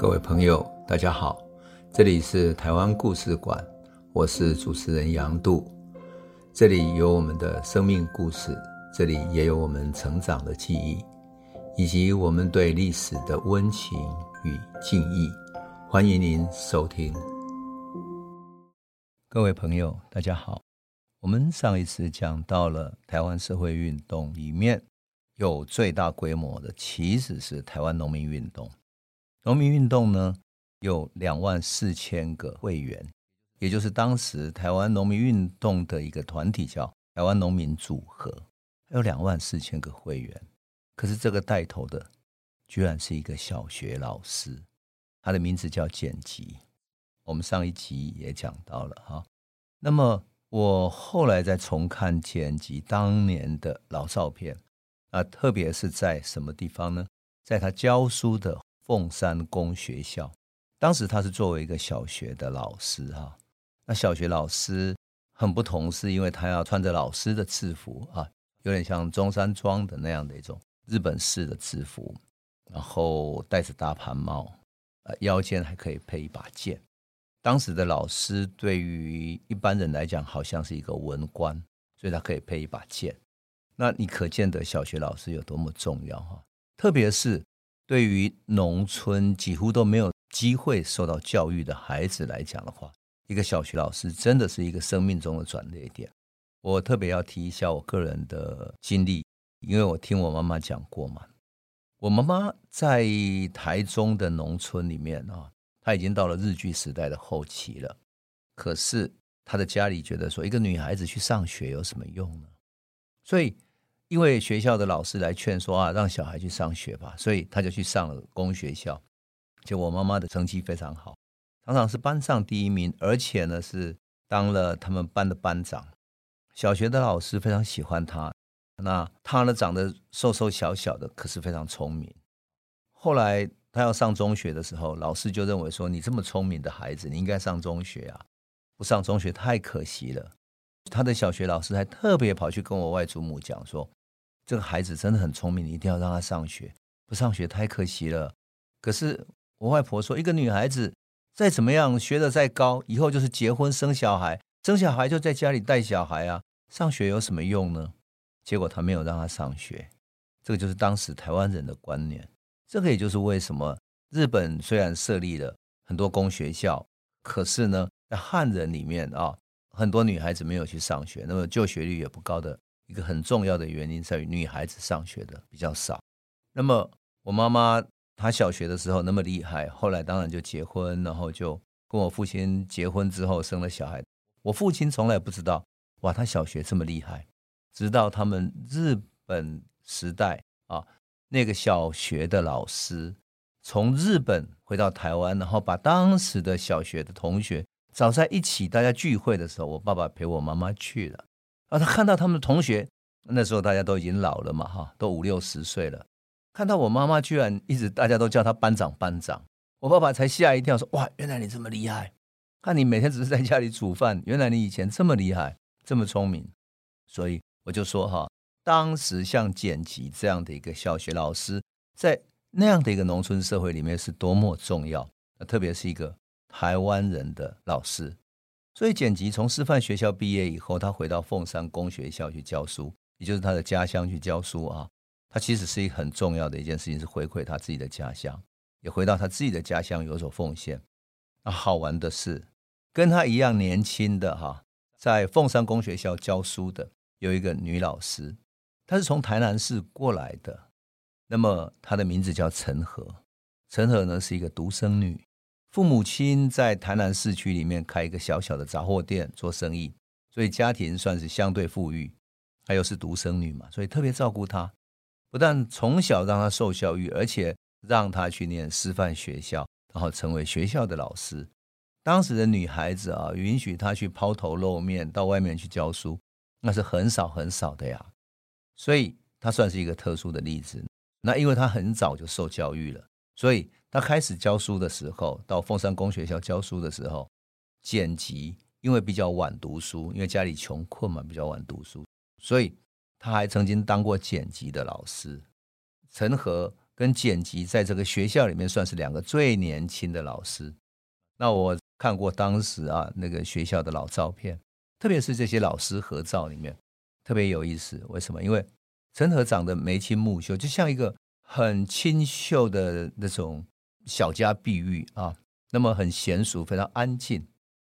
各位朋友，大家好，这里是台湾故事馆，我是主持人杨度，这里有我们的生命故事，这里也有我们成长的记忆，以及我们对历史的温情与敬意。欢迎您收听。各位朋友，大家好，我们上一次讲到了台湾社会运动里面有最大规模的，其实是台湾农民运动。农民运动呢，有两万四千个会员，也就是当时台湾农民运动的一个团体，叫台湾农民组合，有两万四千个会员。可是这个带头的，居然是一个小学老师，他的名字叫简吉。我们上一集也讲到了哈。那么我后来再重看简吉当年的老照片啊，特别是在什么地方呢？在他教书的。凤山公学校，当时他是作为一个小学的老师哈。那小学老师很不同，是因为他要穿着老师的制服啊，有点像中山装的那样的一种日本式的制服，然后戴着大盘帽，呃，腰间还可以配一把剑。当时的老师对于一般人来讲，好像是一个文官，所以他可以配一把剑。那你可见得小学老师有多么重要哈，特别是。对于农村几乎都没有机会受到教育的孩子来讲的话，一个小学老师真的是一个生命中的转捩点。我特别要提一下我个人的经历，因为我听我妈妈讲过嘛。我妈妈在台中的农村里面啊，她已经到了日据时代的后期了。可是她的家里觉得说，一个女孩子去上学有什么用呢？所以。因为学校的老师来劝说啊，让小孩去上学吧，所以他就去上了公学校。就我妈妈的成绩非常好，常常是班上第一名，而且呢是当了他们班的班长。小学的老师非常喜欢他。那他呢长得瘦瘦小小的，可是非常聪明。后来他要上中学的时候，老师就认为说：“你这么聪明的孩子，你应该上中学啊，不上中学太可惜了。”他的小学老师还特别跑去跟我外祖母讲说。这个孩子真的很聪明，你一定要让他上学，不上学太可惜了。可是我外婆说，一个女孩子再怎么样学的再高，以后就是结婚生小孩，生小孩就在家里带小孩啊，上学有什么用呢？结果他没有让他上学，这个就是当时台湾人的观念。这个也就是为什么日本虽然设立了很多公学校，可是呢，在汉人里面啊，很多女孩子没有去上学，那么就学率也不高的。一个很重要的原因在于女孩子上学的比较少。那么我妈妈她小学的时候那么厉害，后来当然就结婚，然后就跟我父亲结婚之后生了小孩。我父亲从来不知道，哇，他小学这么厉害。直到他们日本时代啊，那个小学的老师从日本回到台湾，然后把当时的小学的同学找在一起，大家聚会的时候，我爸爸陪我妈妈去了。啊，他看到他们的同学，那时候大家都已经老了嘛，哈，都五六十岁了。看到我妈妈居然一直大家都叫她班长班长，我爸爸才吓一跳，说：“哇，原来你这么厉害！看你每天只是在家里煮饭，原来你以前这么厉害，这么聪明。”所以我就说哈，当时像简吉这样的一个小学老师，在那样的一个农村社会里面是多么重要，特别是一个台湾人的老师。所以简吉从师范学校毕业以后，他回到凤山公学校去教书，也就是他的家乡去教书啊。他其实是一个很重要的一件事情，是回馈他自己的家乡，也回到他自己的家乡有所奉献。那好玩的是，跟他一样年轻的哈，在凤山公学校教书的有一个女老师，她是从台南市过来的。那么她的名字叫陈和，陈和呢是一个独生女。父母亲在台南市区里面开一个小小的杂货店做生意，所以家庭算是相对富裕。她又是独生女嘛，所以特别照顾她，不但从小让她受教育，而且让她去念师范学校，然后成为学校的老师。当时的女孩子啊，允许她去抛头露面到外面去教书，那是很少很少的呀。所以她算是一个特殊的例子。那因为她很早就受教育了，所以。他开始教书的时候，到凤山公学校教书的时候，剪辑因为比较晚读书，因为家里穷困嘛，比较晚读书，所以他还曾经当过剪辑的老师。陈和跟剪辑在这个学校里面算是两个最年轻的老师。那我看过当时啊那个学校的老照片，特别是这些老师合照里面特别有意思。为什么？因为陈和长得眉清目秀，就像一个很清秀的那种小家碧玉啊，那么很娴熟，非常安静。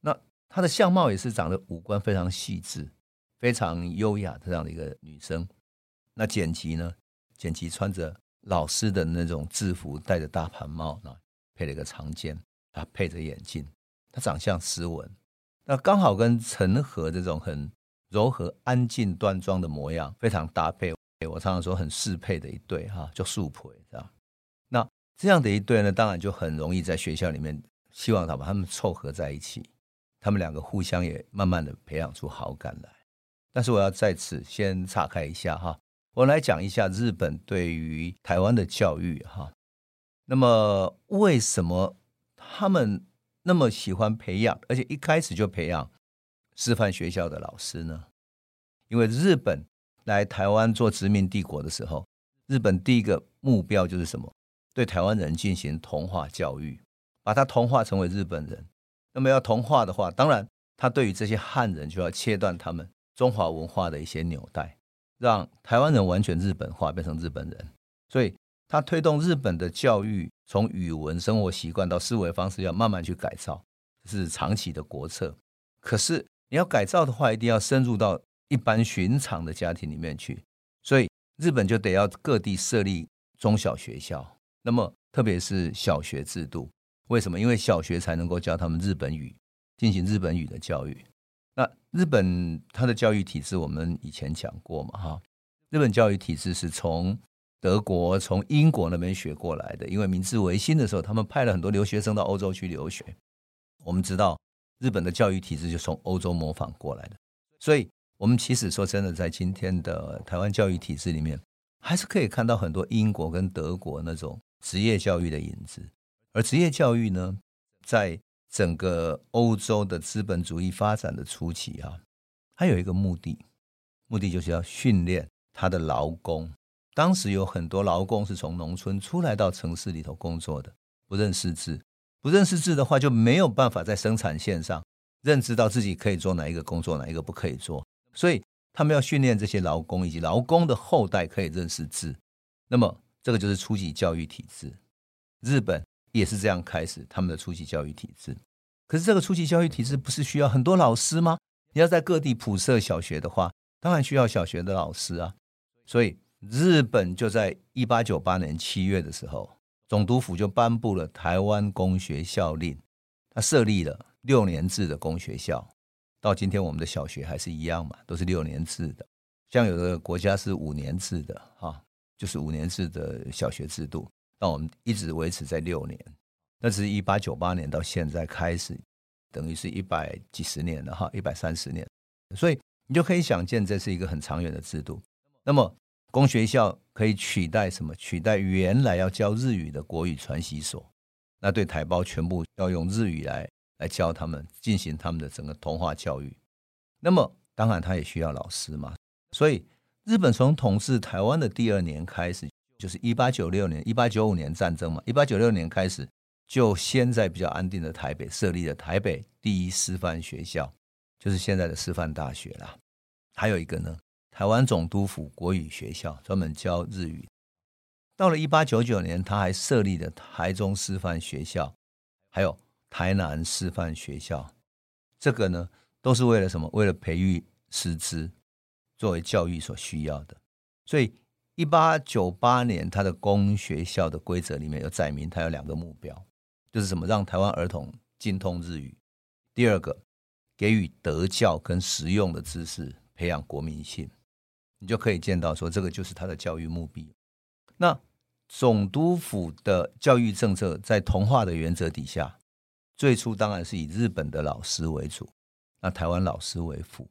那她的相貌也是长得五官非常细致。非常优雅的这样的一个女生，那简吉呢？简吉穿着老师的那种制服，戴着大盘帽，那配了一个长肩，啊，配着眼镜，她长相斯文，那刚好跟陈和这种很柔和、安静、端庄的模样非常搭配。我常常说很适配的一对哈，叫素培这样。那这样的一对呢，当然就很容易在学校里面，希望他把他们凑合在一起，他们两个互相也慢慢的培养出好感来。但是我要在此先岔开一下哈，我来讲一下日本对于台湾的教育哈。那么为什么他们那么喜欢培养，而且一开始就培养师范学校的老师呢？因为日本来台湾做殖民帝国的时候，日本第一个目标就是什么？对台湾人进行同化教育，把他同化成为日本人。那么要同化的话，当然他对于这些汉人就要切断他们。中华文化的一些纽带，让台湾人完全日本化，变成日本人。所以，他推动日本的教育，从语文、生活习惯到思维方式，要慢慢去改造，是长期的国策。可是，你要改造的话，一定要深入到一般寻常的家庭里面去。所以，日本就得要各地设立中小学校。那么，特别是小学制度，为什么？因为小学才能够教他们日本语，进行日本语的教育。那日本它的教育体制，我们以前讲过嘛，哈，日本教育体制是从德国、从英国那边学过来的。因为明治维新的时候，他们派了很多留学生到欧洲去留学。我们知道日本的教育体制就从欧洲模仿过来的，所以我们其实说真的，在今天的台湾教育体制里面，还是可以看到很多英国跟德国那种职业教育的影子。而职业教育呢，在整个欧洲的资本主义发展的初期啊，它有一个目的，目的就是要训练他的劳工。当时有很多劳工是从农村出来到城市里头工作的，不认识字，不认识字的话就没有办法在生产线上认知到自己可以做哪一个工作，哪一个不可以做。所以他们要训练这些劳工以及劳工的后代可以认识字。那么这个就是初级教育体制，日本。也是这样开始他们的初级教育体制，可是这个初级教育体制不是需要很多老师吗？你要在各地普设小学的话，当然需要小学的老师啊。所以日本就在一八九八年七月的时候，总督府就颁布了台湾公学校令，他设立了六年制的公学校。到今天我们的小学还是一样嘛，都是六年制的。像有的国家是五年制的，哈，就是五年制的小学制度。那我们一直维持在六年，那是一八九八年到现在开始，等于是一百几十年了哈，一百三十年，所以你就可以想见，这是一个很长远的制度。那么公学校可以取代什么？取代原来要教日语的国语传习所，那对台胞全部要用日语来来教他们，进行他们的整个同化教育。那么当然他也需要老师嘛，所以日本从统治台湾的第二年开始。就是一八九六年、一八九五年战争嘛，一八九六年开始就先在比较安定的台北设立了台北第一师范学校，就是现在的师范大学啦。还有一个呢，台湾总督府国语学校，专门教日语。到了一八九九年，他还设立了台中师范学校，还有台南师范学校。这个呢，都是为了什么？为了培育师资，作为教育所需要的。所以。一八九八年，他的公学校的规则里面有载明，他有两个目标，就是什么？让台湾儿童精通日语。第二个，给予德教跟实用的知识，培养国民性。你就可以见到说，这个就是他的教育目的。那总督府的教育政策在同化的原则底下，最初当然是以日本的老师为主，那台湾老师为辅。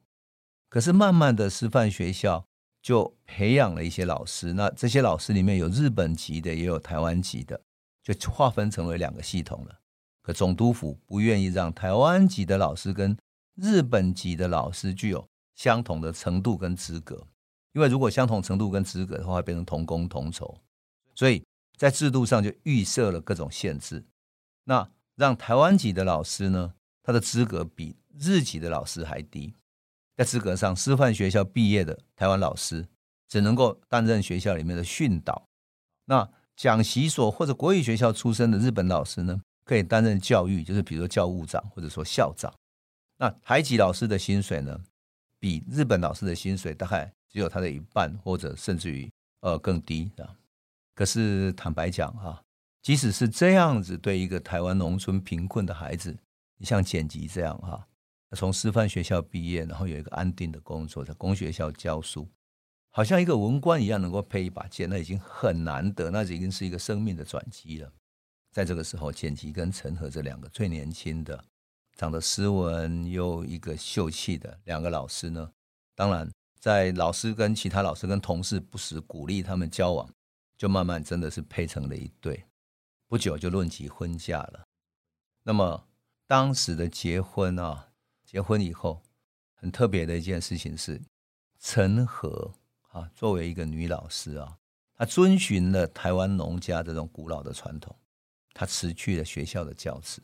可是慢慢的，师范学校。就培养了一些老师，那这些老师里面有日本籍的，也有台湾籍的，就划分成为两个系统了。可总督府不愿意让台湾籍的老师跟日本籍的老师具有相同的程度跟资格，因为如果相同程度跟资格的话，变成同工同酬。所以在制度上就预设了各种限制，那让台湾籍的老师呢，他的资格比日籍的老师还低。在资格上，师范学校毕业的台湾老师只能够担任学校里面的训导。那讲习所或者国语学校出身的日本老师呢，可以担任教育，就是比如说教务长或者说校长。那台籍老师的薪水呢，比日本老师的薪水大概只有他的一半，或者甚至于呃更低啊。可是坦白讲哈，即使是这样子，对一个台湾农村贫困的孩子，你像简吉这样哈。从师范学校毕业，然后有一个安定的工作，在公学校教书，好像一个文官一样，能够配一把剑，那已经很难得，那已经是一个生命的转机了。在这个时候，简吉跟陈和这两个最年轻的、长得斯文又一个秀气的两个老师呢，当然在老师跟其他老师跟同事不时鼓励他们交往，就慢慢真的是配成了一对，不久就论及婚嫁了。那么当时的结婚啊。结婚以后，很特别的一件事情是，陈和啊，作为一个女老师啊，她遵循了台湾农家这种古老的传统，她辞去了学校的教职，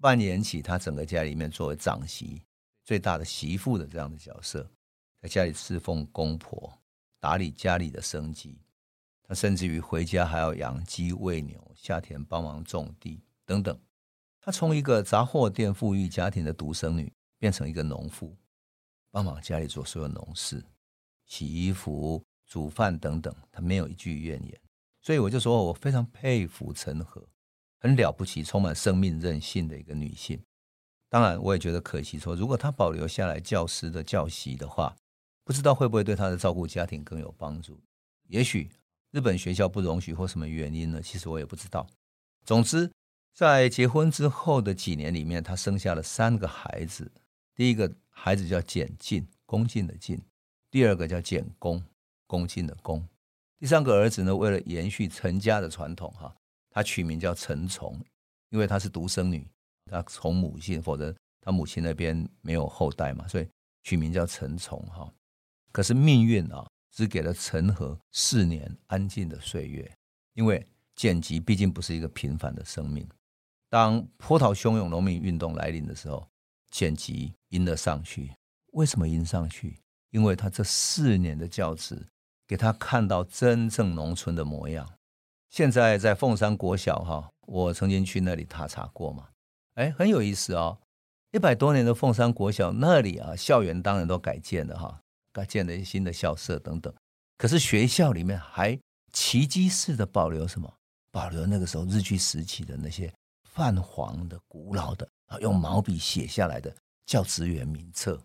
扮演起她整个家里面作为长媳、最大的媳妇的这样的角色，在家里侍奉公婆，打理家里的生计。她甚至于回家还要养鸡喂牛，下田帮忙种地等等。她从一个杂货店富裕家庭的独生女。变成一个农妇，帮忙家里做所有农事，洗衣服、煮饭等等，她没有一句怨言。所以我就说，我非常佩服陈和，很了不起、充满生命韧性的一个女性。当然，我也觉得可惜，说如果她保留下来教师的教习的话，不知道会不会对她的照顾家庭更有帮助。也许日本学校不容许或什么原因呢？其实我也不知道。总之，在结婚之后的几年里面，她生下了三个孩子。第一个孩子叫简进，恭敬的敬；第二个叫简公，恭敬的恭；第三个儿子呢，为了延续陈家的传统，哈，他取名叫陈从，因为他是独生女，他从母亲，否则他母亲那边没有后代嘛，所以取名叫陈从，哈。可是命运啊，只给了陈和四年安静的岁月，因为简吉毕竟不是一个平凡的生命。当波涛汹涌农民运动来临的时候，剪辑迎了上去，为什么迎上去？因为他这四年的教职，给他看到真正农村的模样。现在在凤山国小哈，我曾经去那里踏查过嘛，哎，很有意思哦。一百多年的凤山国小那里啊，校园当然都改建了哈，改建了一些新的校舍等等。可是学校里面还奇迹似的保留什么？保留那个时候日据时期的那些泛黄的古老的。啊，用毛笔写下来的教职员名册，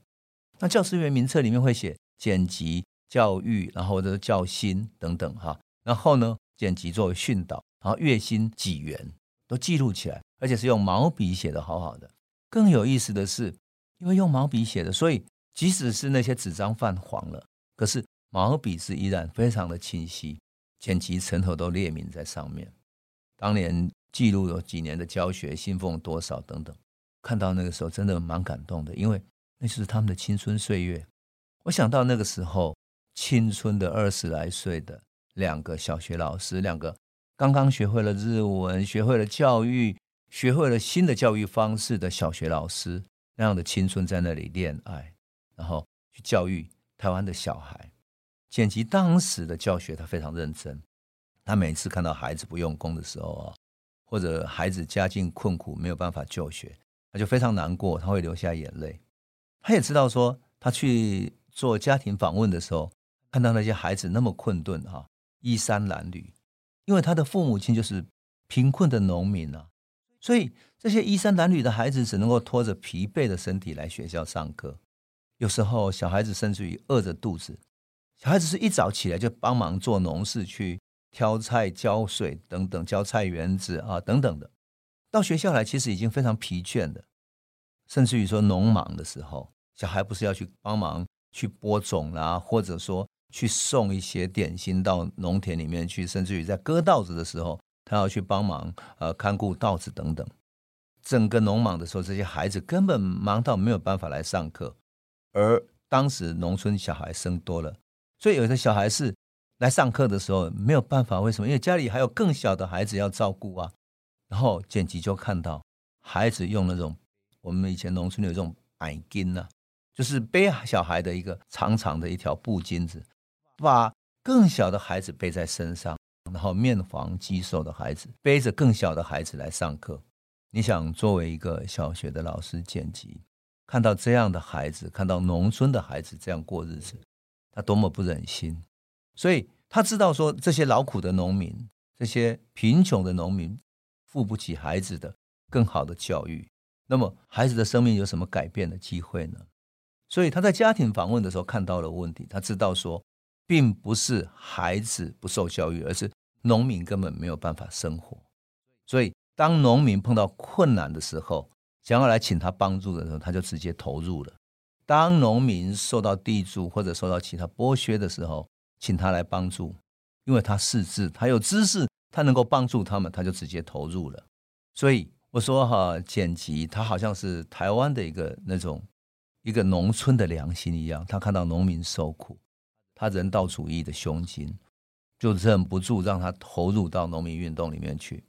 那教职员名册里面会写简吉教育，然后的教薪等等哈。然后呢，简吉作为训导，然后月薪几元都记录起来，而且是用毛笔写的好好的。更有意思的是，因为用毛笔写的，所以即使是那些纸张泛黄了，可是毛笔是依然非常的清晰，简吉陈和都列明在上面。当年记录有几年的教学，信奉多少等等。看到那个时候，真的蛮感动的，因为那就是他们的青春岁月。我想到那个时候，青春的二十来岁的两个小学老师，两个刚刚学会了日文、学会了教育、学会了新的教育方式的小学老师，那样的青春在那里恋爱，然后去教育台湾的小孩。剪辑当时的教学，他非常认真。他每次看到孩子不用功的时候啊，或者孩子家境困苦，没有办法就学。他就非常难过，他会流下眼泪。他也知道说，他去做家庭访问的时候，看到那些孩子那么困顿哈，衣衫褴褛，因为他的父母亲就是贫困的农民啊，所以这些衣衫褴褛的孩子只能够拖着疲惫的身体来学校上课。有时候小孩子甚至于饿着肚子，小孩子是一早起来就帮忙做农事，去挑菜、浇水等等，浇菜园子啊等等的。到学校来，其实已经非常疲倦的，甚至于说农忙的时候，小孩不是要去帮忙去播种啦，或者说去送一些点心到农田里面去，甚至于在割稻子的时候，他要去帮忙呃看顾稻子等等。整个农忙的时候，这些孩子根本忙到没有办法来上课。而当时农村小孩生多了，所以有的小孩是来上课的时候没有办法，为什么？因为家里还有更小的孩子要照顾啊。然后剪辑就看到孩子用那种我们以前农村有这种矮巾呐，就是背小孩的一个长长的一条布巾子，把更小的孩子背在身上，然后面黄肌瘦的孩子背着更小的孩子来上课。你想，作为一个小学的老师，剪辑看到这样的孩子，看到农村的孩子这样过日子，他多么不忍心。所以他知道说，这些劳苦的农民，这些贫穷的农民，付不起孩子的更好的教育，那么孩子的生命有什么改变的机会呢？所以他在家庭访问的时候看到了问题，他知道说，并不是孩子不受教育，而是农民根本没有办法生活。所以当农民碰到困难的时候，想要来请他帮助的时候，他就直接投入了。当农民受到地主或者受到其他剥削的时候，请他来帮助，因为他识字，他有知识，他能够帮助他们，他就直接投入了。所以我说哈，剪辑他好像是台湾的一个那种一个农村的良心一样，他看到农民受苦，他人道主义的胸襟，就忍不住让他投入到农民运动里面去。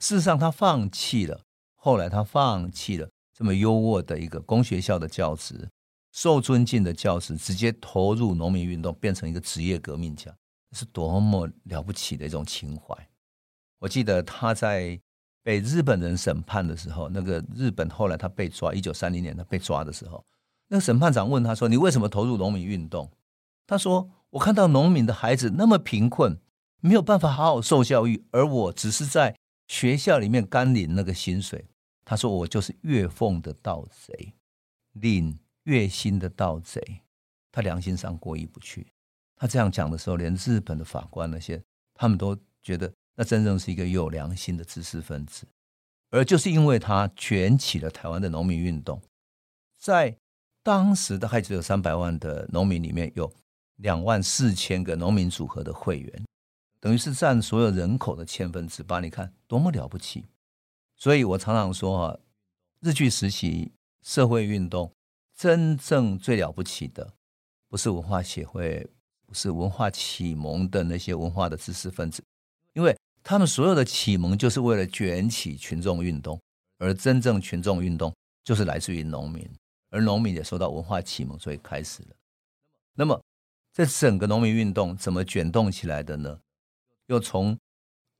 事实上，他放弃了，后来他放弃了这么优渥的一个公学校的教职。受尊敬的教师直接投入农民运动，变成一个职业革命家，是多么了不起的一种情怀！我记得他在被日本人审判的时候，那个日本后来他被抓，一九三零年他被抓的时候，那个审判长问他说：“你为什么投入农民运动？”他说：“我看到农民的孩子那么贫困，没有办法好好受教育，而我只是在学校里面干领那个薪水。”他说：“我就是月俸的盗贼，领。”月薪的盗贼，他良心上过意不去。他这样讲的时候，连日本的法官那些，他们都觉得那真正是一个有良心的知识分子。而就是因为他卷起了台湾的农民运动，在当时大概只有三百万的农民里面，有两万四千个农民组合的会员，等于是占所有人口的千分之八。你看多么了不起！所以我常常说啊，日据时期社会运动。真正最了不起的，不是文化协会，不是文化启蒙的那些文化的知识分子，因为他们所有的启蒙就是为了卷起群众运动，而真正群众运动就是来自于农民，而农民也受到文化启蒙，所以开始了。那么，这整个农民运动怎么卷动起来的呢？又从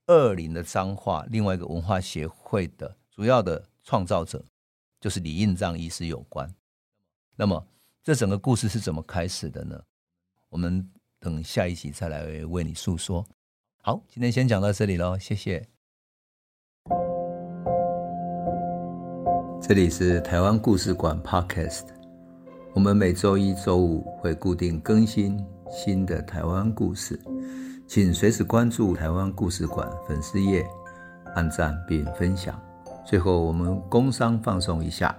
二林的彰化另外一个文化协会的主要的创造者，就是李应章医师有关。那么，这整个故事是怎么开始的呢？我们等下一集再来为你诉说。好，今天先讲到这里喽，谢谢。这里是台湾故事馆 Podcast，我们每周一、周五会固定更新新的台湾故事，请随时关注台湾故事馆粉丝页，按赞并分享。最后，我们工商放送一下。